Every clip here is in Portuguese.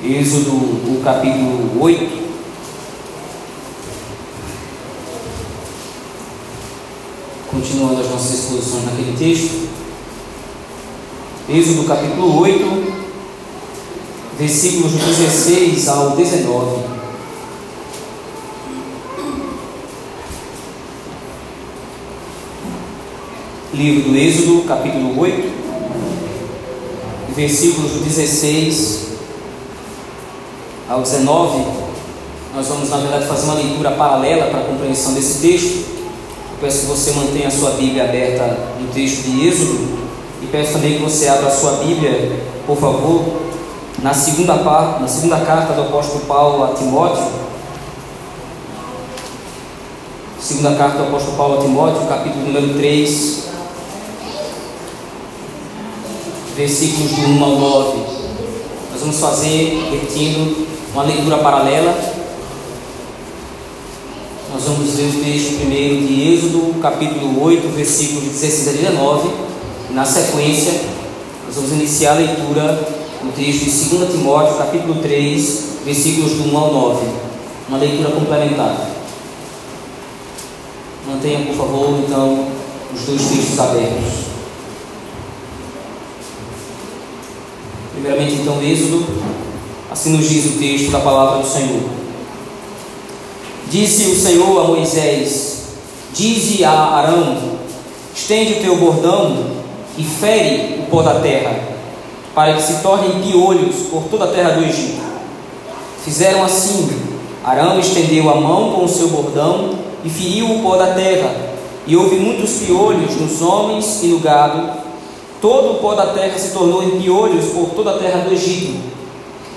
Êxodo, o capítulo 8. Continuando as nossas exposições naquele texto. Êxodo, capítulo 8, versículos 16 ao 19. Livro do Êxodo, capítulo 8, versículos 16 ao 19, nós vamos, na verdade, fazer uma leitura paralela para a compreensão desse texto. Eu peço que você mantenha a sua Bíblia aberta no texto de Êxodo e peço também que você abra a sua Bíblia, por favor, na segunda, parte, na segunda carta do apóstolo Paulo a Timóteo. Segunda carta do apóstolo Paulo a Timóteo, capítulo número 3, versículos do 1 ao 9. Nós vamos fazer, repetindo, uma leitura paralela. Nós vamos ler o texto primeiro de Êxodo, capítulo 8, versículos 16 a 19. E na sequência, nós vamos iniciar a leitura do texto de 2 Timóteo, capítulo 3, versículos do 1 ao 9. Uma leitura complementar. Mantenha, por favor, então, os dois textos abertos. Primeiramente, então, Êxodo Assim nos diz o texto da palavra do Senhor. Disse o Senhor a Moisés: Dize a Arão: Estende o teu bordão e fere o pó da terra, para que se tornem piolhos por toda a terra do Egito. Fizeram assim. Arão estendeu a mão com o seu bordão e feriu o pó da terra, e houve muitos piolhos nos homens e no gado. Todo o pó da terra se tornou em piolhos por toda a terra do Egito.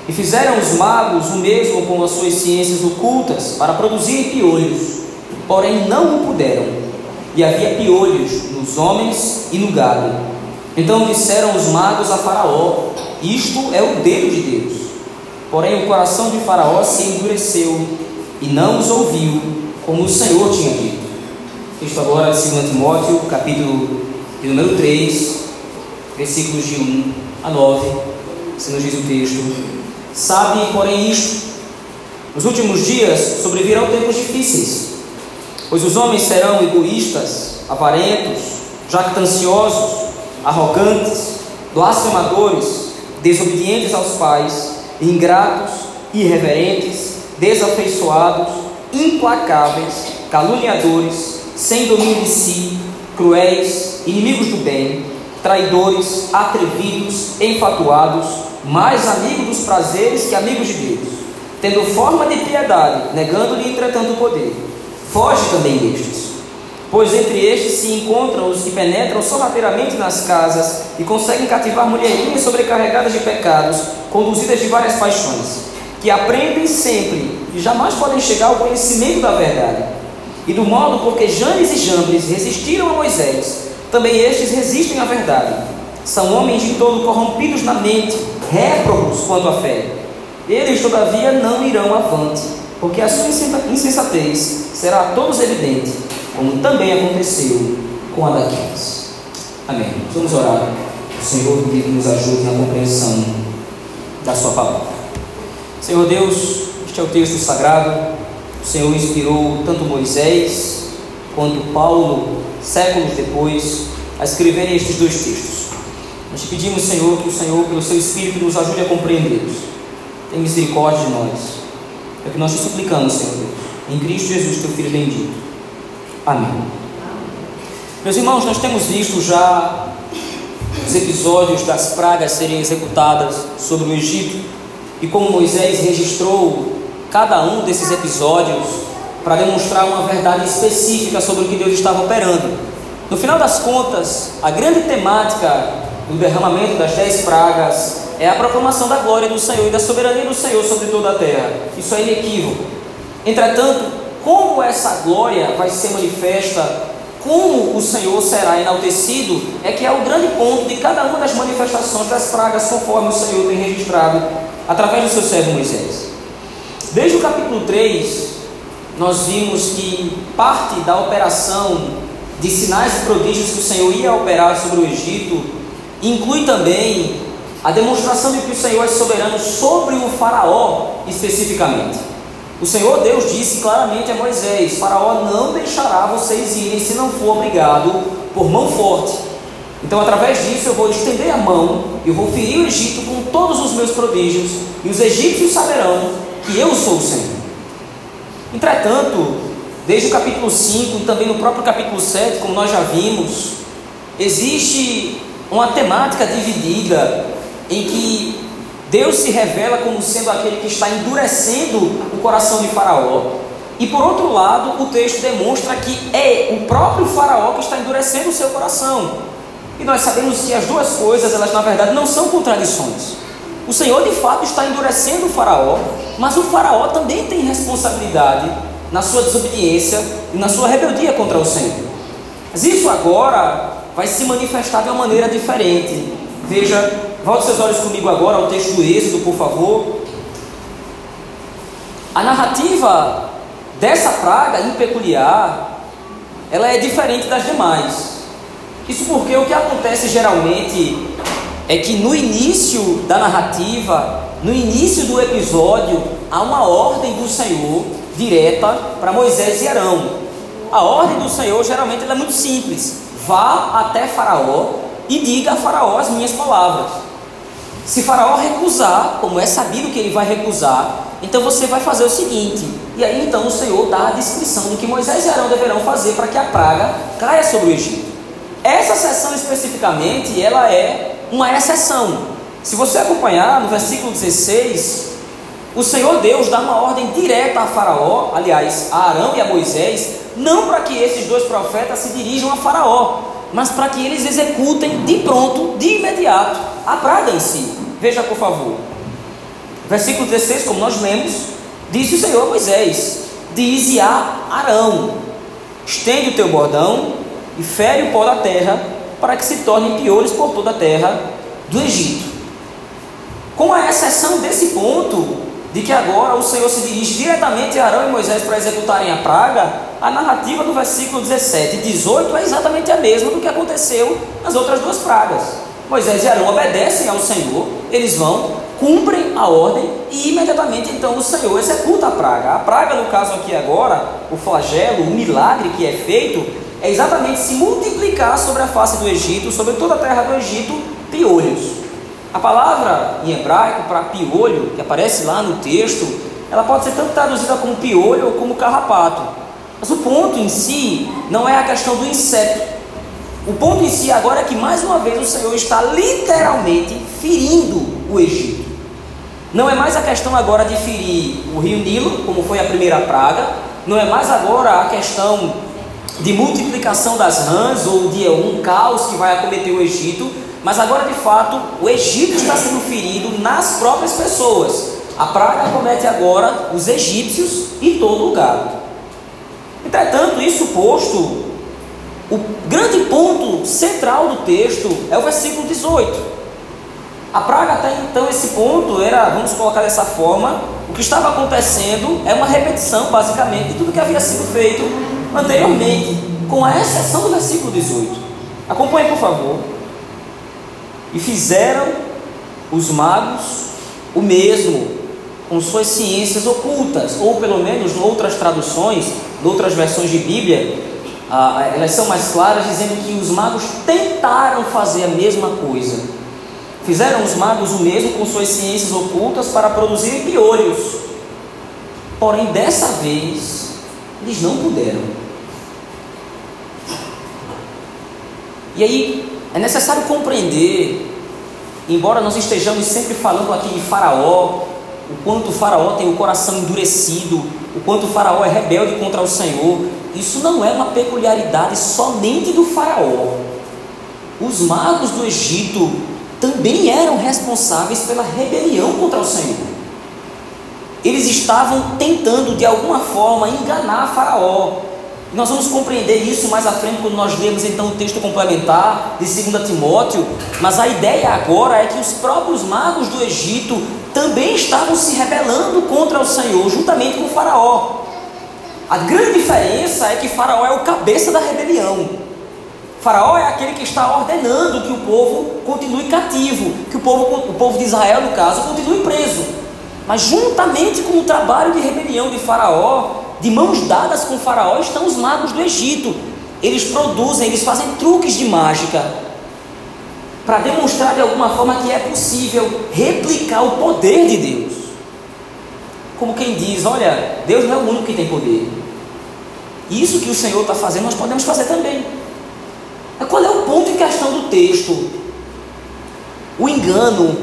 E fizeram os magos o mesmo com as suas ciências ocultas para produzir piolhos, porém não o puderam. E havia piolhos nos homens e no gado. Então disseram os magos a Faraó: Isto é o dedo de Deus. Porém o coração de Faraó se endureceu e não os ouviu, como o Senhor tinha dito. Isto agora de 2 Timóteo, capítulo número 3, versículos de 1 a 9. Se nos diz o texto. Sabe, porém, isto: nos últimos dias sobrevirão tempos difíceis, pois os homens serão egoístas, avarentos, jactanciosos, arrogantes, blasfemadores, desobedientes aos pais, ingratos, irreverentes, desafeiçoados, implacáveis, caluniadores, sem domínio de si, cruéis, inimigos do bem, traidores, atrevidos, enfatuados, mais amigos dos prazeres que amigos de Deus, tendo forma de piedade, negando-lhe entretanto o poder. Foge também destes, pois entre estes se encontram os que penetram sorrateiramente nas casas e conseguem cativar mulherinhas sobrecarregadas de pecados, conduzidas de várias paixões, que aprendem sempre e jamais podem chegar ao conhecimento da verdade. E do modo porque Janes e Jambres resistiram a Moisés, também estes resistem à verdade. São homens de todo corrompidos na mente, réprobos quanto à fé. Eles, todavia, não irão avante, porque a sua insensatez será a todos evidente, como também aconteceu com a daqueles. Amém. Vamos orar. O Senhor que nos ajude na compreensão da Sua palavra. Senhor Deus, este é o texto sagrado. O Senhor inspirou tanto Moisés quanto Paulo, séculos depois, a escreverem estes dois textos. Nós te pedimos, Senhor, que o Senhor, pelo seu Espírito, nos ajude a compreendê-los. Tem misericórdia de nós. É o que nós te suplicamos, Senhor. Em Cristo Jesus, teu Filho bendito. Amém. Meus irmãos, nós temos visto já os episódios das pragas serem executadas sobre o Egito e como Moisés registrou cada um desses episódios para demonstrar uma verdade específica sobre o que Deus estava operando. No final das contas, a grande temática do derramamento das dez pragas é a proclamação da glória do Senhor e da soberania do Senhor sobre toda a terra. Isso é inequívoco. Entretanto, como essa glória vai ser manifesta, como o Senhor será enaltecido, é que é o grande ponto de cada uma das manifestações das pragas, conforme o Senhor tem registrado através do seu servo Moisés. Desde o capítulo 3, nós vimos que parte da operação de sinais e prodígios que o Senhor ia operar sobre o Egito inclui também a demonstração de que o Senhor é soberano sobre o Faraó especificamente. O Senhor Deus disse claramente a Moisés: Faraó não deixará vocês irem se não for obrigado por mão forte. Então, através disso, eu vou estender a mão, eu vou ferir o Egito com todos os meus prodígios, e os egípcios saberão que eu sou o Senhor. Entretanto, desde o capítulo 5 e também no próprio capítulo 7, como nós já vimos, existe uma temática dividida em que Deus se revela como sendo aquele que está endurecendo o coração de Faraó. E por outro lado, o texto demonstra que é o próprio Faraó que está endurecendo o seu coração. E nós sabemos que as duas coisas, elas na verdade não são contradições. O Senhor de fato está endurecendo o Faraó, mas o Faraó também tem responsabilidade na sua desobediência e na sua rebeldia contra o Senhor. Mas isso agora vai se manifestar de uma maneira diferente. Veja Volte seus olhos comigo agora ao texto do Êxodo, por favor. A narrativa dessa praga em peculiar, ela é diferente das demais. Isso porque o que acontece geralmente é que no início da narrativa, no início do episódio, há uma ordem do Senhor direta para Moisés e Arão. A ordem do Senhor geralmente é muito simples: vá até Faraó e diga a Faraó as minhas palavras. Se Faraó recusar, como é sabido que ele vai recusar, então você vai fazer o seguinte. E aí então o Senhor dá a descrição do que Moisés e Arão deverão fazer para que a praga caia sobre o Egito. Essa sessão especificamente, ela é uma exceção. Se você acompanhar no versículo 16, o Senhor Deus dá uma ordem direta a Faraó, aliás, a Arão e a Moisés, não para que esses dois profetas se dirijam a Faraó, mas para que eles executem de pronto, de imediato, a praga em si. Veja, por favor. Versículo 16, como nós lemos, disse o Senhor Moisés: Dize a Arão: Estende o teu bordão e fere o pó da terra, para que se tornem piores por toda a terra do Egito. Com a exceção desse ponto, de que agora o Senhor se dirige diretamente a Arão e Moisés para executarem a praga, a narrativa do versículo 17 e 18 é exatamente a mesma do que aconteceu nas outras duas pragas. Moisés e Arão obedecem ao Senhor, eles vão, cumprem a ordem e imediatamente então o Senhor executa a praga. A praga, no caso aqui agora, o flagelo, o milagre que é feito, é exatamente se multiplicar sobre a face do Egito, sobre toda a terra do Egito, piolhos. A palavra em hebraico para piolho, que aparece lá no texto, ela pode ser tanto traduzida como piolho ou como carrapato. Mas o ponto em si não é a questão do inseto. O ponto em si agora é que mais uma vez o Senhor está literalmente ferindo o Egito. Não é mais a questão agora de ferir o rio Nilo, como foi a primeira praga, não é mais agora a questão de multiplicação das rãs ou de um caos que vai acometer o Egito, mas agora, de fato, o Egito está sendo ferido nas próprias pessoas. A praga comete agora os egípcios em todo lugar. Entretanto, isso posto, o grande ponto central do texto é o versículo 18. A praga até então, esse ponto era, vamos colocar dessa forma, o que estava acontecendo é uma repetição, basicamente, de tudo que havia sido feito anteriormente, com a exceção do versículo 18. Acompanhe, por favor. E fizeram os magos o mesmo, com suas ciências ocultas, ou pelo menos outras traduções, outras versões de Bíblia, ah, elas são mais claras, dizendo que os magos tentaram fazer a mesma coisa. Fizeram os magos o mesmo com suas ciências ocultas para produzirem piolhos. Porém, dessa vez, eles não puderam. E aí, é necessário compreender, embora nós estejamos sempre falando aqui de Faraó, o quanto o Faraó tem o coração endurecido, o quanto o Faraó é rebelde contra o Senhor, isso não é uma peculiaridade somente do Faraó. Os magos do Egito também eram responsáveis pela rebelião contra o Senhor. Eles estavam tentando de alguma forma enganar Faraó, nós vamos compreender isso mais à frente quando nós lemos então o texto complementar de 2 Timóteo, mas a ideia agora é que os próprios magos do Egito também estavam se rebelando contra o Senhor, juntamente com Faraó. A grande diferença é que Faraó é o cabeça da rebelião. Faraó é aquele que está ordenando que o povo continue cativo, que o povo, o povo de Israel, no caso, continue preso. Mas juntamente com o trabalho de rebelião de Faraó, de mãos dadas com Faraó, estão os magos do Egito. Eles produzem, eles fazem truques de mágica para demonstrar de alguma forma que é possível replicar o poder de Deus. Como quem diz: olha, Deus não é o único que tem poder. Isso que o Senhor está fazendo, nós podemos fazer também. Mas qual é o ponto em questão do texto? O engano,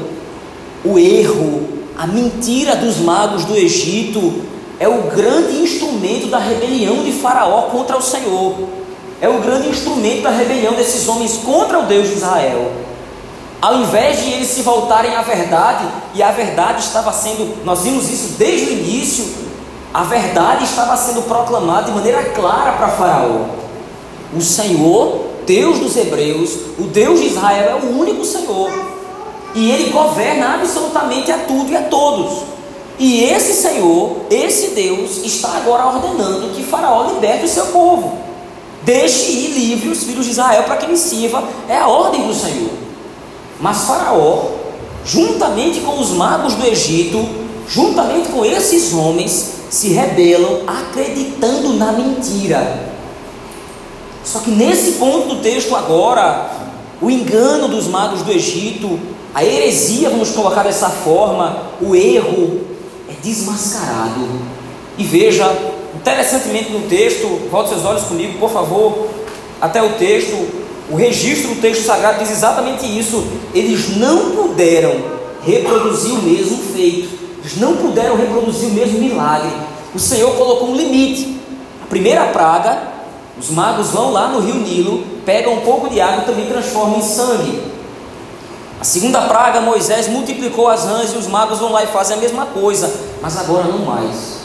o erro, a mentira dos magos do Egito é o grande instrumento da rebelião de Faraó contra o Senhor. É o grande instrumento da rebelião desses homens contra o Deus de Israel. Ao invés de eles se voltarem à verdade, e a verdade estava sendo, nós vimos isso desde o início, a verdade estava sendo proclamada de maneira clara para Faraó. O Senhor, Deus dos Hebreus, o Deus de Israel é o único Senhor. E ele governa absolutamente a tudo e a todos. E esse Senhor, esse Deus, está agora ordenando que Faraó liberte o seu povo. Deixe ir livre os filhos de Israel para que ele sirva. É a ordem do Senhor. Mas Faraó, juntamente com os magos do Egito, juntamente com esses homens, se rebelam acreditando na mentira. Só que nesse ponto do texto agora, o engano dos magos do Egito, a heresia, vamos colocar dessa forma, o erro é desmascarado. E veja, interessantemente no texto, volte seus olhos comigo, por favor, até o texto, o registro do texto sagrado diz exatamente isso. Eles não puderam reproduzir o mesmo feito, eles não puderam reproduzir o mesmo milagre. O Senhor colocou um limite. A primeira praga, os magos vão lá no rio Nilo, pegam um pouco de água e também transformam em sangue. A segunda praga, Moisés multiplicou as rãs e os magos vão lá e fazem a mesma coisa, mas agora não mais.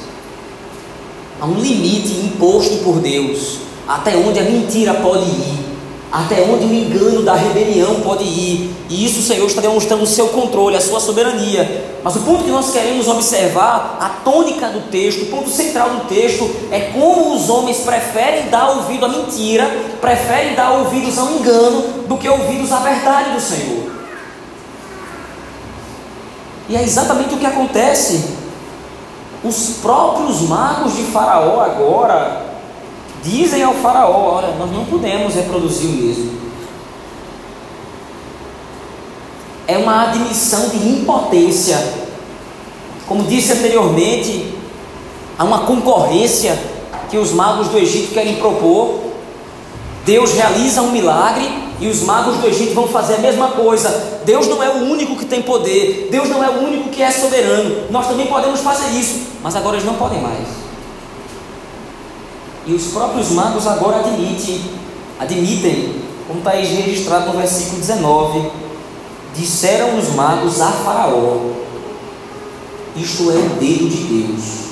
Há um limite imposto por Deus, até onde a mentira pode ir até onde o engano da rebelião pode ir. E isso o Senhor está demonstrando o seu controle, a sua soberania. Mas o ponto que nós queremos observar, a tônica do texto, o ponto central do texto, é como os homens preferem dar ouvido à mentira, preferem dar ouvidos ao engano, do que ouvidos à verdade do Senhor. E é exatamente o que acontece. Os próprios magos de Faraó agora dizem ao faraó: olha, nós não podemos reproduzir o mesmo. É uma admissão de impotência. Como disse anteriormente, há uma concorrência que os magos do Egito querem propor. Deus realiza um milagre e os magos do Egito vão fazer a mesma coisa. Deus não é o único que tem poder, Deus não é o único que é soberano. Nós também podemos fazer isso, mas agora eles não podem mais. E os próprios magos agora admitem, admitem, como está registrado no versículo 19, disseram os magos a Faraó: Isto é o dedo de Deus.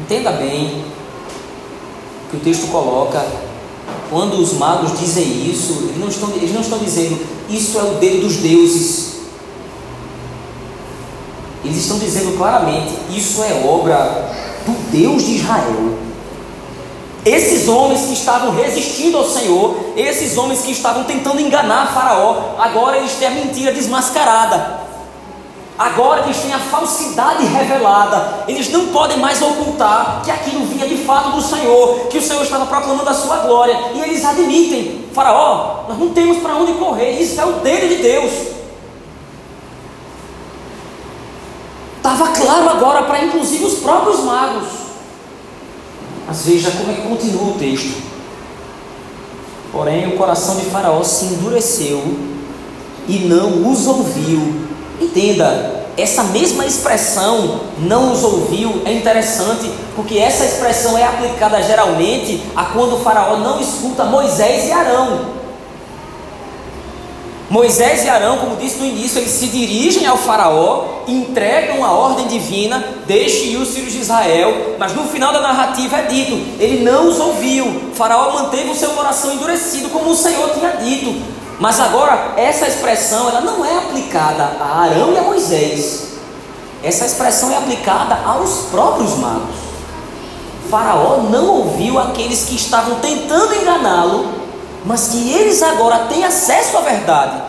Entenda bem que o texto coloca, quando os magos dizem isso, eles não estão, eles não estão dizendo isso é o dedo dos deuses. Eles estão dizendo claramente, isso é obra Deus de Israel. Esses homens que estavam resistindo ao Senhor, esses homens que estavam tentando enganar Faraó, agora eles têm a mentira desmascarada. Agora eles têm a falsidade revelada. Eles não podem mais ocultar que aquilo vinha de fato do Senhor, que o Senhor estava proclamando a sua glória. E eles admitem: Faraó, nós não temos para onde correr, isso é o dedo de Deus. Estava claro agora para inclusive os próprios magos. Mas veja como é que continua o texto. Porém, o coração de Faraó se endureceu e não os ouviu. Entenda, essa mesma expressão, não os ouviu, é interessante, porque essa expressão é aplicada geralmente a quando o Faraó não escuta Moisés e Arão. Moisés e Arão, como disse no início, eles se dirigem ao Faraó, entregam a ordem divina, deixe ir os filhos de Israel, mas no final da narrativa é dito: ele não os ouviu. O faraó manteve o seu coração endurecido, como o Senhor tinha dito. Mas agora, essa expressão ela não é aplicada a Arão e a Moisés, essa expressão é aplicada aos próprios magos. Faraó não ouviu aqueles que estavam tentando enganá-lo, mas que eles agora têm acesso à verdade.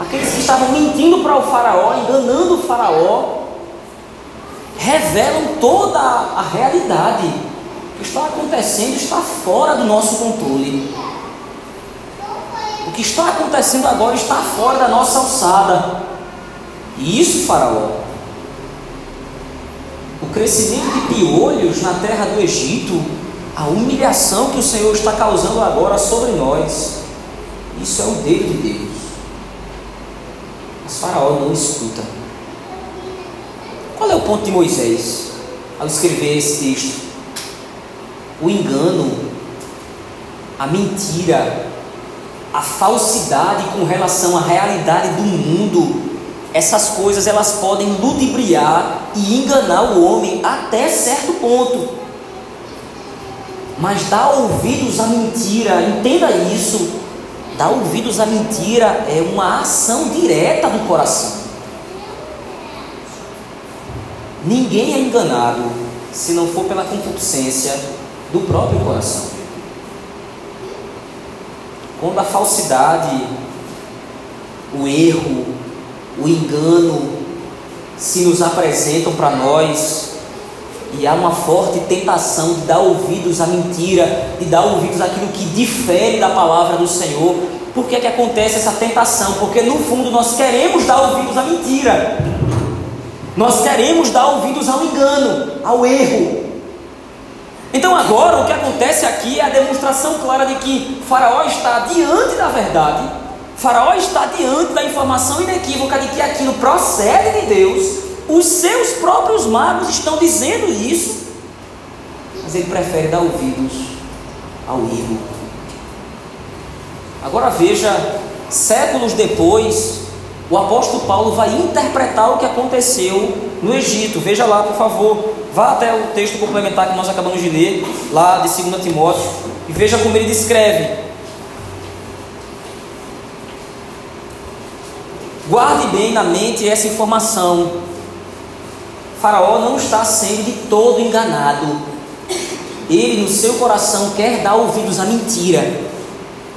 Aqueles que estavam mentindo para o Faraó, enganando o Faraó, revelam toda a realidade. O que está acontecendo está fora do nosso controle. O que está acontecendo agora está fora da nossa alçada. E isso, Faraó, o crescimento de piolhos na terra do Egito, a humilhação que o Senhor está causando agora sobre nós, isso é o dedo de Deus. Mas Faraó não escuta. Qual é o ponto de Moisés ao escrever esse texto? O engano, a mentira, a falsidade com relação à realidade do mundo, essas coisas elas podem ludibriar e enganar o homem até certo ponto. Mas dar ouvidos à mentira, entenda isso, dar ouvidos à mentira é uma ação direta do coração. Ninguém é enganado se não for pela concupiscência do próprio coração. Quando a falsidade, o erro, o engano se nos apresentam para nós e há uma forte tentação de dar ouvidos à mentira, de dar ouvidos àquilo que difere da palavra do Senhor. Por que, é que acontece essa tentação? Porque no fundo nós queremos dar ouvidos à mentira. Nós queremos dar ouvidos ao engano, ao erro. Então agora o que acontece aqui é a demonstração clara de que Faraó está diante da verdade, Faraó está diante da informação inequívoca de que aquilo procede de Deus, os seus próprios magos estão dizendo isso, mas ele prefere dar ouvidos ao erro. Agora veja, séculos depois, o apóstolo Paulo vai interpretar o que aconteceu no Egito. Veja lá, por favor. Vá até o texto complementar que nós acabamos de ler, lá de 2 Timóteo, e veja como ele descreve. Guarde bem na mente essa informação. Faraó não está sendo de todo enganado. Ele, no seu coração, quer dar ouvidos à mentira.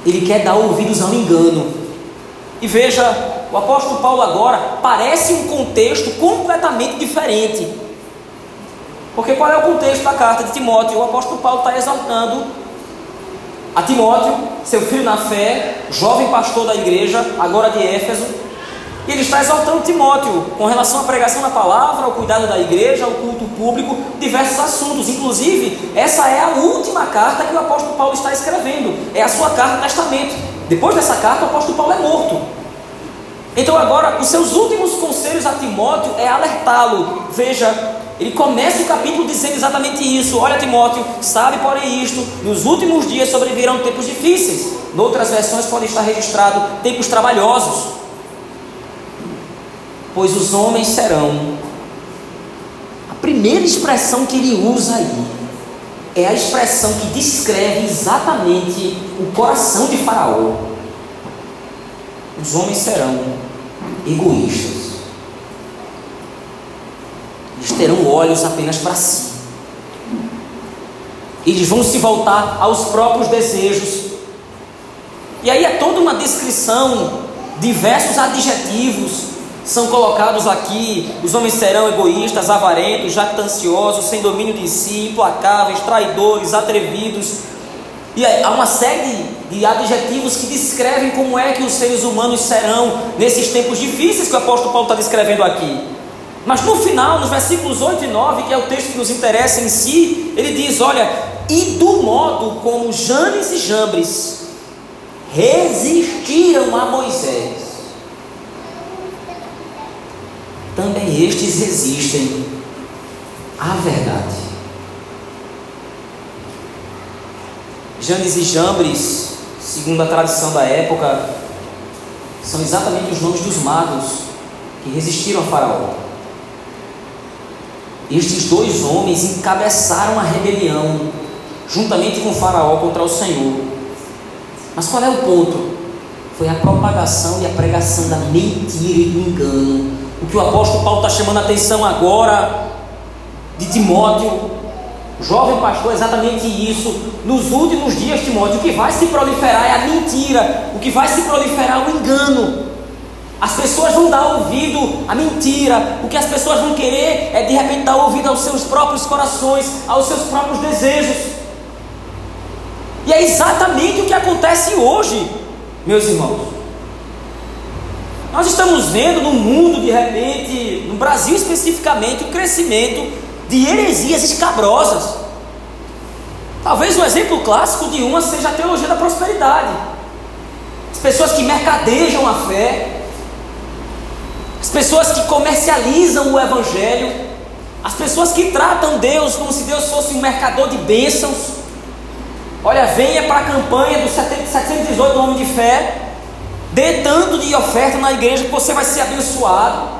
Ele quer dar ouvidos ao engano. E veja o apóstolo Paulo agora parece um contexto completamente diferente. Porque qual é o contexto da carta de Timóteo? O apóstolo Paulo está exaltando a Timóteo, seu filho na fé, jovem pastor da igreja, agora de Éfeso, e ele está exaltando Timóteo com relação à pregação da palavra, ao cuidado da igreja, ao culto público, diversos assuntos. Inclusive, essa é a última carta que o apóstolo Paulo está escrevendo, é a sua carta testamento. Depois dessa carta, o apóstolo Paulo é morto. Então agora, os seus últimos conselhos a Timóteo é alertá-lo. Veja, ele começa o capítulo dizendo exatamente isso. Olha, Timóteo, sabe, porém, isto: nos últimos dias sobrevirão tempos difíceis. Noutras versões pode estar registrado tempos trabalhosos. Pois os homens serão. A primeira expressão que ele usa aí é a expressão que descreve exatamente o coração de Faraó. Os homens serão egoístas. Eles terão olhos apenas para si. Eles vão se voltar aos próprios desejos. E aí é toda uma descrição, diversos adjetivos são colocados aqui. Os homens serão egoístas, avarentos, jactanciosos, sem domínio de si, implacáveis, traidores, atrevidos, e há uma série de adjetivos que descrevem como é que os seres humanos serão nesses tempos difíceis que o apóstolo Paulo está descrevendo aqui. Mas no final, nos versículos 8 e 9, que é o texto que nos interessa em si, ele diz: Olha, e do modo como Janes e Jambres resistiram a Moisés, também estes resistem à verdade. Janes e Jambres, segundo a tradição da época, são exatamente os nomes dos magos que resistiram a Faraó. Estes dois homens encabeçaram a rebelião, juntamente com Faraó contra o Senhor. Mas qual é o ponto? Foi a propagação e a pregação da mentira e do engano. O que o apóstolo Paulo está chamando a atenção agora de Timóteo Jovem pastor, é exatamente isso. Nos últimos dias, Timóteo, o que vai se proliferar é a mentira, o que vai se proliferar é o engano. As pessoas vão dar ouvido à mentira, o que as pessoas vão querer é de repente dar ouvido aos seus próprios corações, aos seus próprios desejos. E é exatamente o que acontece hoje, meus irmãos. Nós estamos vendo no mundo, de repente, no Brasil especificamente, o crescimento de heresias escabrosas. Talvez um exemplo clássico de uma seja a teologia da prosperidade. As pessoas que mercadejam a fé, as pessoas que comercializam o Evangelho, as pessoas que tratam Deus como se Deus fosse um mercador de bênçãos. Olha, venha para a campanha do 718 do Homem de Fé, dê tanto de oferta na igreja que você vai ser abençoado.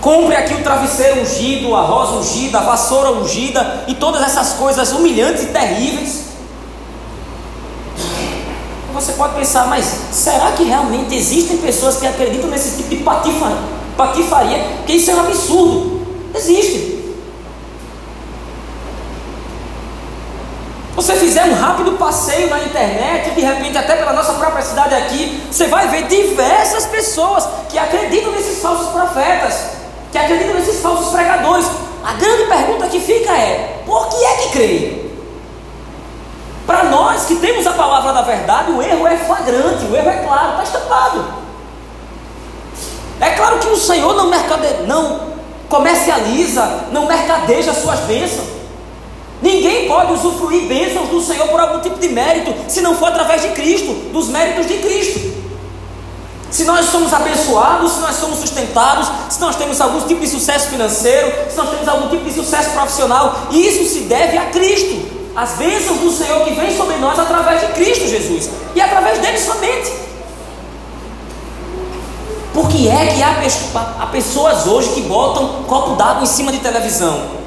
Compre aqui o travesseiro ungido, a rosa ungida, a vassoura ungida e todas essas coisas humilhantes e terríveis. Você pode pensar, mas será que realmente existem pessoas que acreditam nesse tipo de patifaria? Porque isso é um absurdo. Existe. Você fizer um rápido passeio na internet, de repente até pela nossa própria cidade aqui, você vai ver diversas pessoas que acreditam nesses falsos profetas que acreditam nesses falsos pregadores. A grande pergunta que fica é: por que é que creem? Para nós que temos a palavra da verdade, o erro é flagrante, o erro é claro, está estampado. É claro que o Senhor não, mercade... não comercializa, não mercadeja suas bênçãos. Ninguém pode usufruir bênçãos do Senhor por algum tipo de mérito, se não for através de Cristo, dos méritos de Cristo. Se nós somos abençoados, se nós somos sustentados, se nós temos algum tipo de sucesso financeiro, se nós temos algum tipo de sucesso profissional, isso se deve a Cristo. As bênçãos do Senhor que vêm sobre nós através de Cristo Jesus e através dele somente. Por que é que há, pessoas hoje que botam copo d'água em cima de televisão?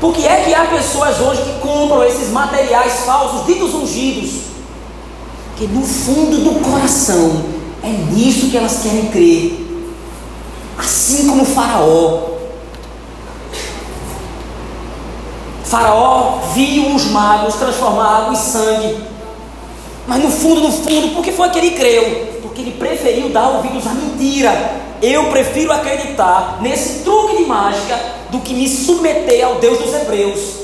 Por que é que há pessoas hoje que compram esses materiais falsos, ditos ungidos? que no fundo do coração é nisso que elas querem crer. Assim como o Faraó. Faraó viu os magos transformar água em sangue. Mas no fundo, no fundo, por que foi que ele creu? Porque ele preferiu dar ouvidos à mentira. Eu prefiro acreditar nesse truque de mágica do que me submeter ao Deus dos Hebreus.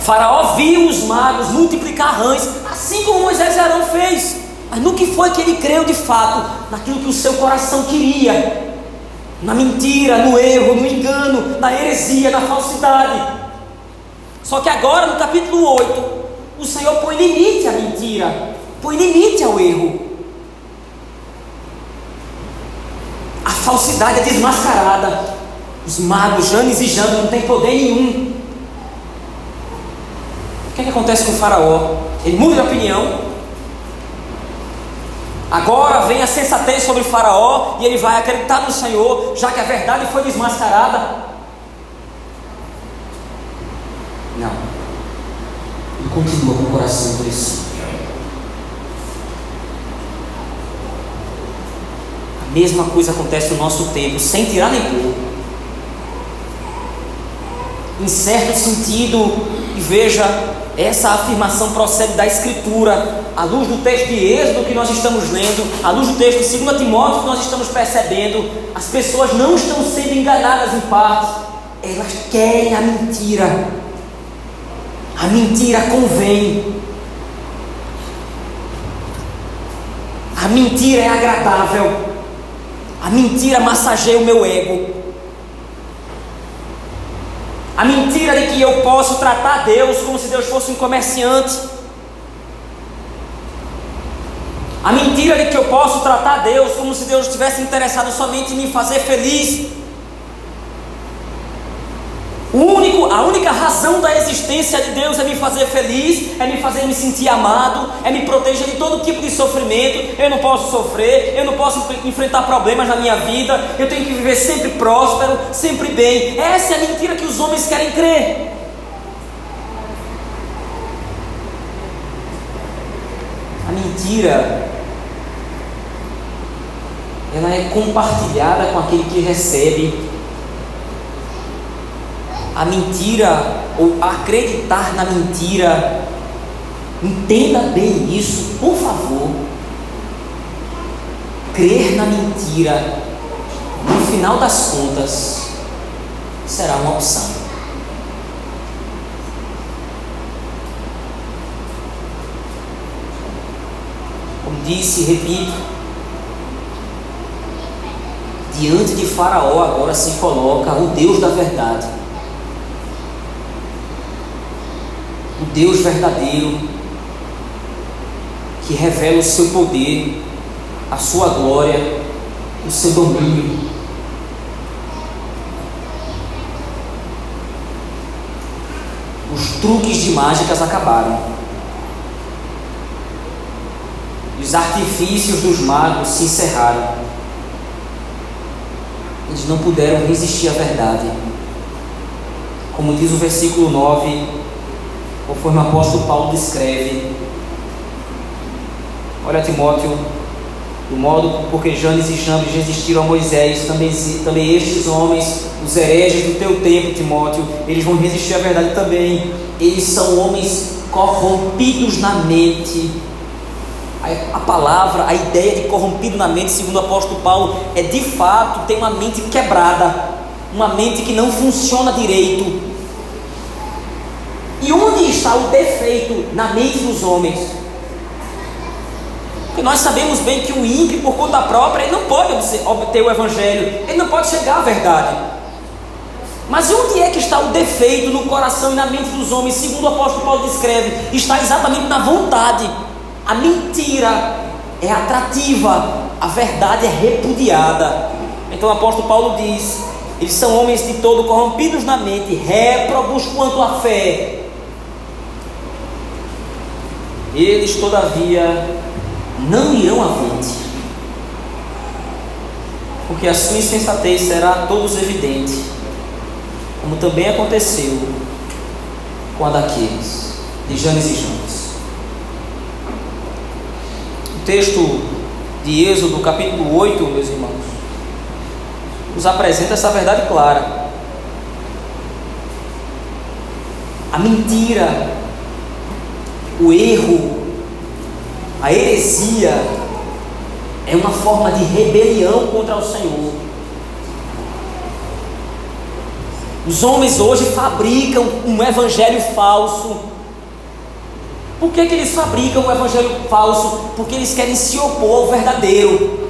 Faraó viu os magos multiplicar rãs, assim como Moisés e Arão fez. Mas no que foi que ele creu de fato? Naquilo que o seu coração queria. Na mentira, no erro, no engano, na heresia, na falsidade. Só que agora, no capítulo 8, o Senhor põe limite à mentira, põe limite ao erro. Falsidade é desmascarada. Os magos, Janes e Janes, não têm poder nenhum. O que, é que acontece com o faraó? Ele muda de opinião. Agora vem a sensatez sobre o faraó e ele vai acreditar no Senhor, já que a verdade foi desmascarada. Não. Ele continua com o coração endurecido. A mesma coisa acontece no nosso tempo, sem tirar nem pôr. Em certo sentido, e veja essa afirmação procede da Escritura, à luz do texto de Êxodo que nós estamos lendo, à luz do texto de 2 Timóteo que nós estamos percebendo. As pessoas não estão sendo enganadas em parte, elas querem a mentira. A mentira convém. A mentira é agradável. A mentira massageia o meu ego. A mentira de que eu posso tratar Deus como se Deus fosse um comerciante. A mentira de que eu posso tratar Deus como se Deus estivesse interessado somente em me fazer feliz. O único, a única razão da existência de Deus é me fazer feliz, é me fazer me sentir amado, é me proteger de todo tipo de sofrimento. Eu não posso sofrer, eu não posso enfrentar problemas na minha vida, eu tenho que viver sempre próspero, sempre bem. Essa é a mentira que os homens querem crer. A mentira ela é compartilhada com aquele que recebe a mentira ou acreditar na mentira, entenda bem isso, por favor. Crer na mentira, no final das contas, será uma opção. Como disse repito, diante de Faraó agora se coloca o Deus da verdade. Deus verdadeiro que revela o seu poder, a sua glória, o seu domínio. Os truques de mágicas acabaram. Os artifícios dos magos se encerraram. Eles não puderam resistir à verdade. Como diz o versículo 9, conforme o apóstolo Paulo descreve. Olha Timóteo, do modo porque Janes e Jambres resistiram a Moisés, também, também estes homens, os hereges do teu tempo, Timóteo, eles vão resistir à verdade também. Eles são homens corrompidos na mente. A, a palavra, a ideia de corrompido na mente, segundo o apóstolo Paulo, é de fato ter uma mente quebrada, uma mente que não funciona direito. E onde está o defeito na mente dos homens? Porque nós sabemos bem que o ímpio, por conta própria, ele não pode obter o Evangelho, ele não pode chegar à verdade. Mas onde é que está o defeito no coração e na mente dos homens, segundo o apóstolo Paulo descreve? Está exatamente na vontade. A mentira é atrativa, a verdade é repudiada. Então o apóstolo Paulo diz: eles são homens de todo corrompidos na mente, réprobos quanto à fé. Eles, todavia, não irão avante, porque a sua insensatez será a todos evidente, como também aconteceu com a daqueles de Janes e Janes. O texto de Êxodo, capítulo 8, meus irmãos, nos apresenta essa verdade clara. A mentira, o erro, a heresia é uma forma de rebelião contra o Senhor. Os homens hoje fabricam um evangelho falso. Por que, que eles fabricam um evangelho falso? Porque eles querem se opor ao verdadeiro.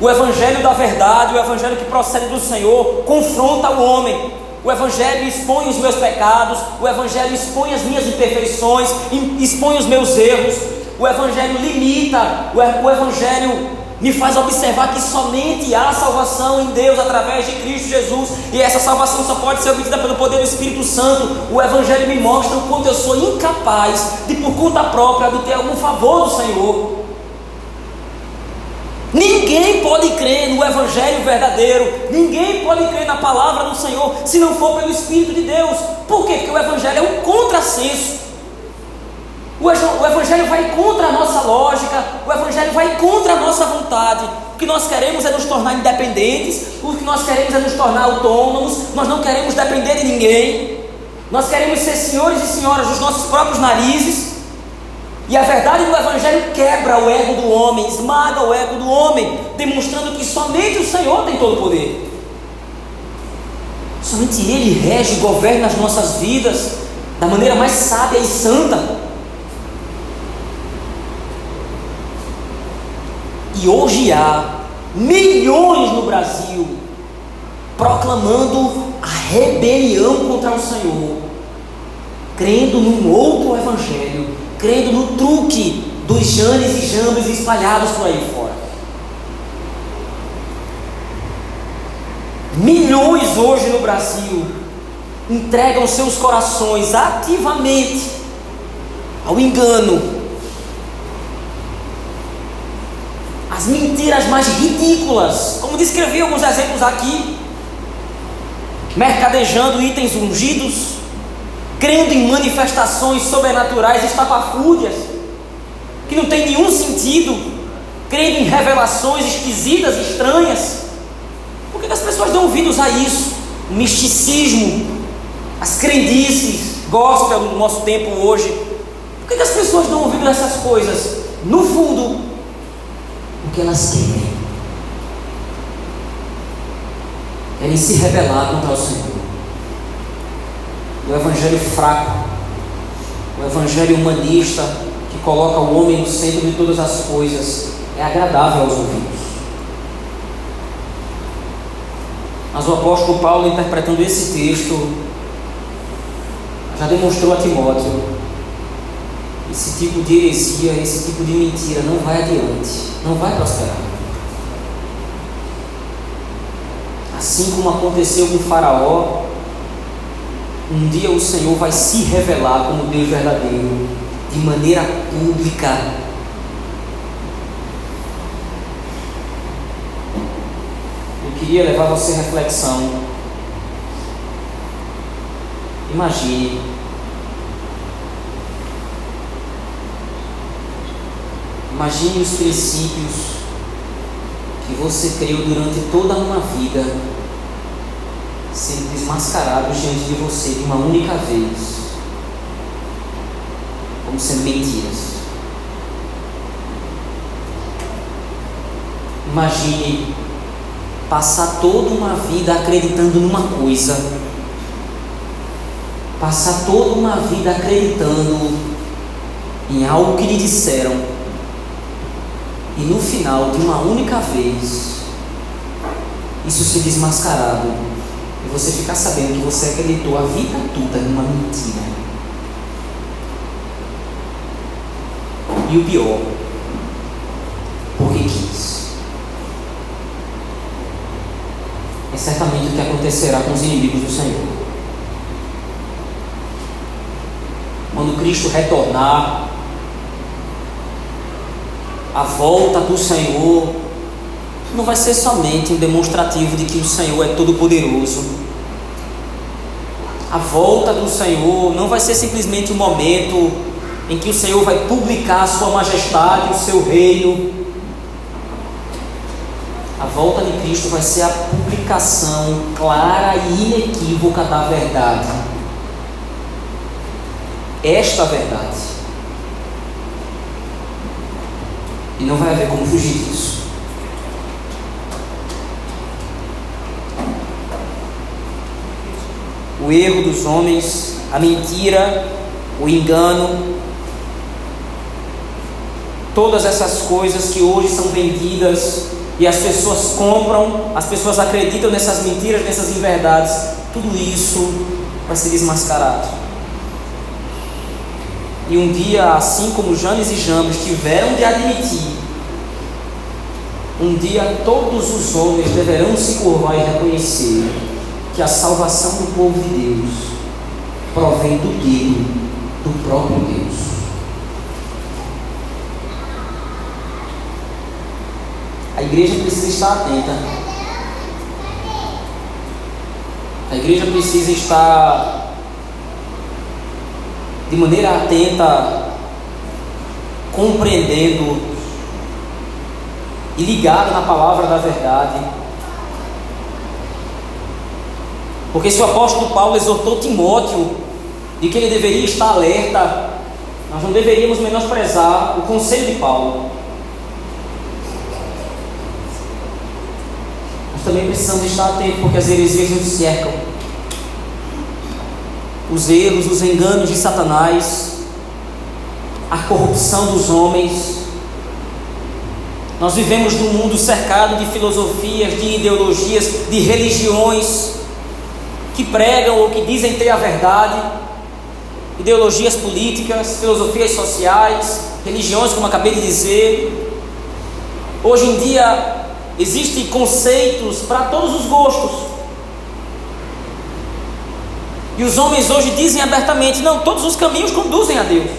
O evangelho da verdade, o evangelho que procede do Senhor, confronta o homem. O Evangelho expõe os meus pecados, o Evangelho expõe as minhas imperfeições, expõe os meus erros, o Evangelho limita, o Evangelho me faz observar que somente há salvação em Deus através de Cristo Jesus, e essa salvação só pode ser obtida pelo poder do Espírito Santo. O Evangelho me mostra o quanto eu sou incapaz de, por conta própria, obter algum favor do Senhor. Ninguém pode crer no Evangelho verdadeiro, ninguém pode crer na palavra do Senhor se não for pelo Espírito de Deus. Por quê? Porque o Evangelho é um contrassenso. O Evangelho vai contra a nossa lógica, o Evangelho vai contra a nossa vontade. O que nós queremos é nos tornar independentes, o que nós queremos é nos tornar autônomos, nós não queremos depender de ninguém, nós queremos ser senhores e senhoras dos nossos próprios narizes. E a verdade do Evangelho quebra o ego do homem, esmaga o ego do homem, demonstrando que somente o Senhor tem todo o poder. Somente Ele rege e governa as nossas vidas da maneira mais sábia e santa. E hoje há milhões no Brasil proclamando a rebelião contra o Senhor, crendo num outro evangelho, crendo no truque dos Janes e Jambes espalhados por aí fora. Milhões hoje no Brasil entregam seus corações ativamente ao engano, as mentiras mais ridículas, como descrevi alguns exemplos aqui, mercadejando itens ungidos, crendo em manifestações sobrenaturais estapafúrdias, que não tem nenhum sentido, crendo em revelações esquisitas, estranhas. Por que as pessoas dão ouvidos a isso? o misticismo, as crendices, gospel no nosso tempo hoje. Por que, as pessoas não ouvindo essas coisas? No fundo, o que elas querem. Querem se rebelar contra o Senhor. O evangelho fraco, o evangelho humanista, que coloca o homem no centro de todas as coisas, é agradável aos ouvidos. Mas o apóstolo Paulo, interpretando esse texto, já demonstrou a Timóteo esse tipo de heresia, esse tipo de mentira não vai adiante, não vai prosperar. Assim como aconteceu com Faraó, um dia o Senhor vai se revelar como Deus verdadeiro, de maneira pública. Eu queria levar você à reflexão. Imagine Imagine os princípios que você criou durante toda uma vida sendo desmascarados diante de você de uma única vez, como sendo mentiras. Imagine passar toda uma vida acreditando numa coisa, passar toda uma vida acreditando em algo que lhe disseram. E no final de uma única vez, isso ser desmascarado e você ficar sabendo que você acreditou a vida toda numa mentira. E o pior, porque quis. É certamente o que acontecerá com os inimigos do Senhor. Quando Cristo retornar, a volta do Senhor não vai ser somente um demonstrativo de que o Senhor é todo-poderoso. A volta do Senhor não vai ser simplesmente um momento em que o Senhor vai publicar a sua majestade, o seu reino. A volta de Cristo vai ser a publicação clara e inequívoca da verdade. Esta verdade. E não vai haver como fugir disso. O erro dos homens, a mentira, o engano, todas essas coisas que hoje são vendidas e as pessoas compram, as pessoas acreditam nessas mentiras, nessas inverdades, tudo isso vai ser desmascarado. E um dia, assim como Janes e Jambres tiveram de admitir, um dia todos os homens deverão se curvar e reconhecer que a salvação do povo de Deus provém do Deus, do próprio Deus. A igreja precisa estar atenta. A igreja precisa estar de maneira atenta, compreendendo e ligado na palavra da verdade. Porque se o apóstolo Paulo exortou Timóteo de que ele deveria estar alerta, nós não deveríamos menosprezar o conselho de Paulo. Nós também precisamos estar atentos, porque as heresias nos cercam os erros, os enganos de Satanás, a corrupção dos homens. Nós vivemos num mundo cercado de filosofias, de ideologias, de religiões que pregam ou que dizem ter a verdade, ideologias políticas, filosofias sociais, religiões, como acabei de dizer. Hoje em dia existem conceitos para todos os gostos. E os homens hoje dizem abertamente: não, todos os caminhos conduzem a Deus.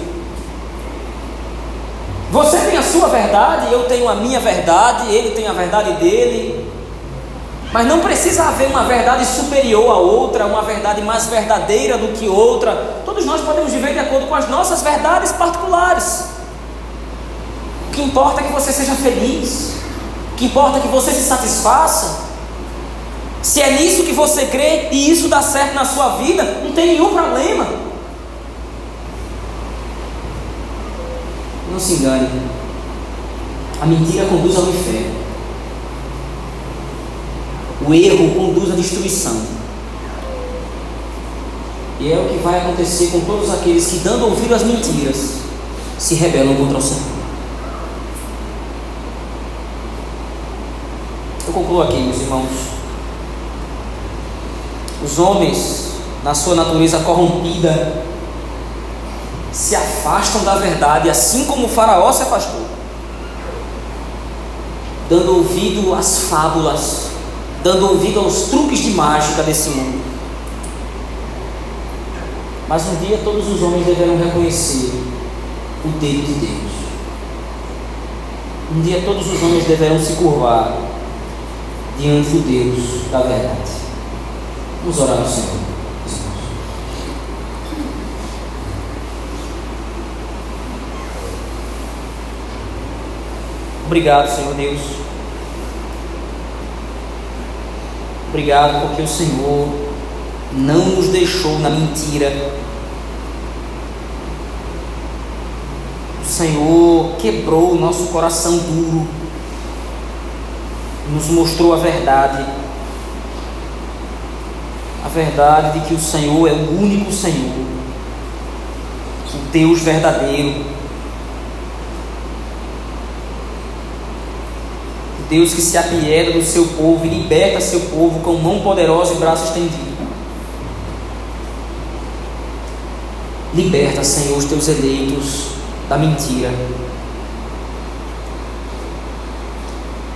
Você tem a sua verdade, eu tenho a minha verdade, ele tem a verdade dele. Mas não precisa haver uma verdade superior a outra, uma verdade mais verdadeira do que outra. Todos nós podemos viver de acordo com as nossas verdades particulares. O que importa é que você seja feliz. O que importa é que você se satisfaça. Se é nisso que você crê e isso dá certo na sua vida, não tem nenhum problema. Não se engane. A mentira conduz ao inferno. O erro conduz à destruição. E é o que vai acontecer com todos aqueles que, dando ouvido às mentiras, se rebelam contra o Senhor. Eu concluo aqui, meus irmãos. Os homens, na sua natureza corrompida, se afastam da verdade, assim como o Faraó se afastou, dando ouvido às fábulas, dando ouvido aos truques de mágica desse mundo. Mas um dia todos os homens deverão reconhecer o dedo de Deus. Um dia todos os homens deverão se curvar diante do Deus da verdade. Vamos orar ao Senhor. Obrigado, Senhor Deus. Obrigado porque o Senhor não nos deixou na mentira. O Senhor quebrou o nosso coração duro nos mostrou a verdade. A verdade de que o Senhor é o único Senhor, o Deus verdadeiro. Deus que se apieda do seu povo e liberta seu povo com mão poderosa e braço estendido. Liberta, Senhor, os teus eleitos da mentira.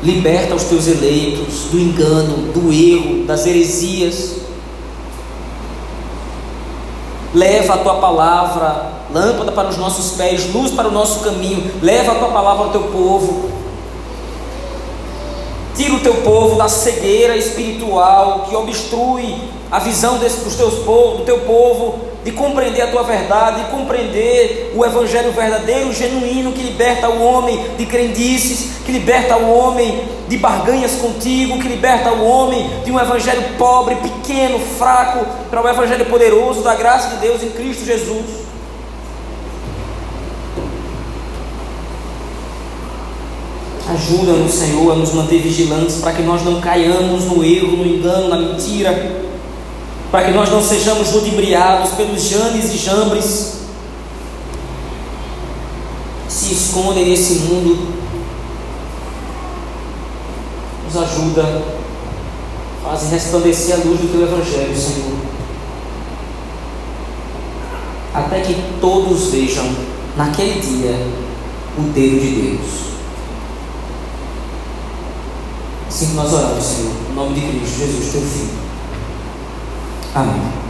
Liberta os teus eleitos do engano, do erro, das heresias. Leva a tua palavra, lâmpada para os nossos pés, luz para o nosso caminho. Leva a tua palavra ao teu povo. Tira o teu povo da cegueira espiritual que obstrui a visão desse, dos teus povo, do teu povo de compreender a tua verdade, de compreender o evangelho verdadeiro, genuíno, que liberta o homem de crendices, que liberta o homem de barganhas contigo, que liberta o homem de um evangelho pobre, pequeno, fraco, para o evangelho poderoso da graça de Deus em Cristo Jesus. Ajuda-nos, Senhor, a nos manter vigilantes para que nós não caiamos no erro, no engano, na mentira para que nós não sejamos ludibriados pelos janes e jambres que se escondem nesse mundo. Nos ajuda, faz resplandecer a luz do teu Evangelho, Senhor. Até que todos vejam naquele dia o dedo de Deus. Assim que nós oramos, Senhor, em nome de Cristo Jesus, teu Filho. Amém.